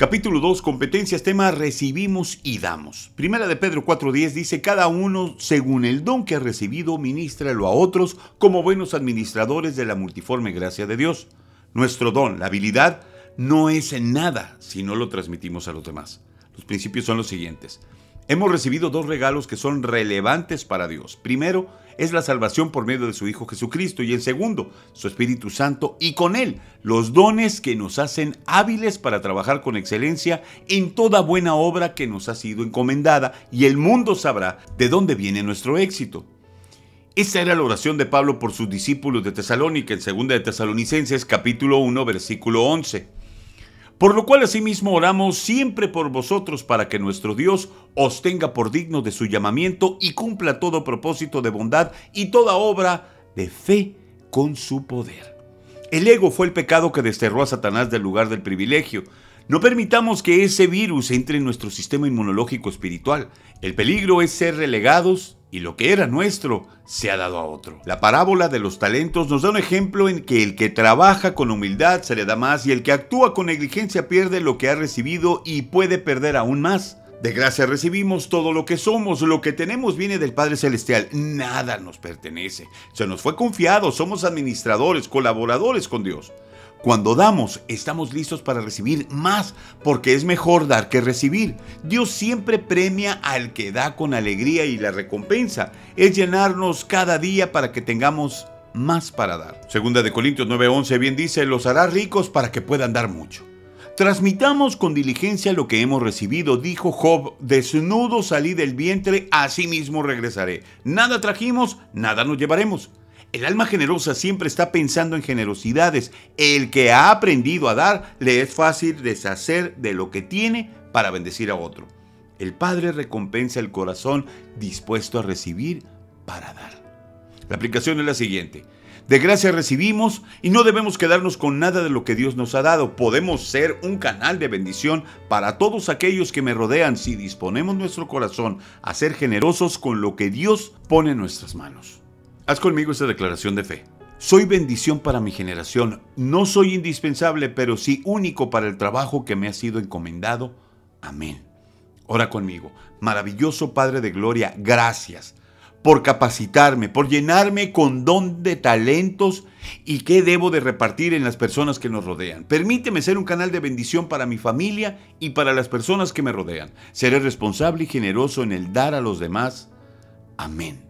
Capítulo 2, competencias, tema recibimos y damos. Primera de Pedro 4.10 dice, cada uno según el don que ha recibido, ministralo a otros como buenos administradores de la multiforme gracia de Dios. Nuestro don, la habilidad, no es en nada si no lo transmitimos a los demás. Los principios son los siguientes. Hemos recibido dos regalos que son relevantes para Dios. Primero, es la salvación por medio de su Hijo Jesucristo y el segundo, su Espíritu Santo y con él los dones que nos hacen hábiles para trabajar con excelencia en toda buena obra que nos ha sido encomendada y el mundo sabrá de dónde viene nuestro éxito. Esa era la oración de Pablo por sus discípulos de Tesalónica en 2 de Tesalonicenses capítulo 1 versículo 11. Por lo cual asimismo oramos siempre por vosotros para que nuestro Dios os tenga por digno de su llamamiento y cumpla todo propósito de bondad y toda obra de fe con su poder. El ego fue el pecado que desterró a Satanás del lugar del privilegio. No permitamos que ese virus entre en nuestro sistema inmunológico espiritual. El peligro es ser relegados y lo que era nuestro se ha dado a otro. La parábola de los talentos nos da un ejemplo en que el que trabaja con humildad se le da más y el que actúa con negligencia pierde lo que ha recibido y puede perder aún más. De gracia recibimos todo lo que somos, lo que tenemos viene del Padre Celestial, nada nos pertenece. Se nos fue confiado, somos administradores, colaboradores con Dios. Cuando damos, estamos listos para recibir más, porque es mejor dar que recibir. Dios siempre premia al que da con alegría y la recompensa es llenarnos cada día para que tengamos más para dar. Segunda de Corintios 9:11 bien dice, los hará ricos para que puedan dar mucho. Transmitamos con diligencia lo que hemos recibido, dijo Job, desnudo salí del vientre, así mismo regresaré. Nada trajimos, nada nos llevaremos. El alma generosa siempre está pensando en generosidades. El que ha aprendido a dar, le es fácil deshacer de lo que tiene para bendecir a otro. El Padre recompensa el corazón dispuesto a recibir para dar. La aplicación es la siguiente. De gracia recibimos y no debemos quedarnos con nada de lo que Dios nos ha dado. Podemos ser un canal de bendición para todos aquellos que me rodean si disponemos nuestro corazón a ser generosos con lo que Dios pone en nuestras manos. Haz conmigo esta declaración de fe. Soy bendición para mi generación. No soy indispensable, pero sí único para el trabajo que me ha sido encomendado. Amén. Ora conmigo. Maravilloso Padre de Gloria, gracias por capacitarme, por llenarme con don de talentos y qué debo de repartir en las personas que nos rodean. Permíteme ser un canal de bendición para mi familia y para las personas que me rodean. Seré responsable y generoso en el dar a los demás. Amén.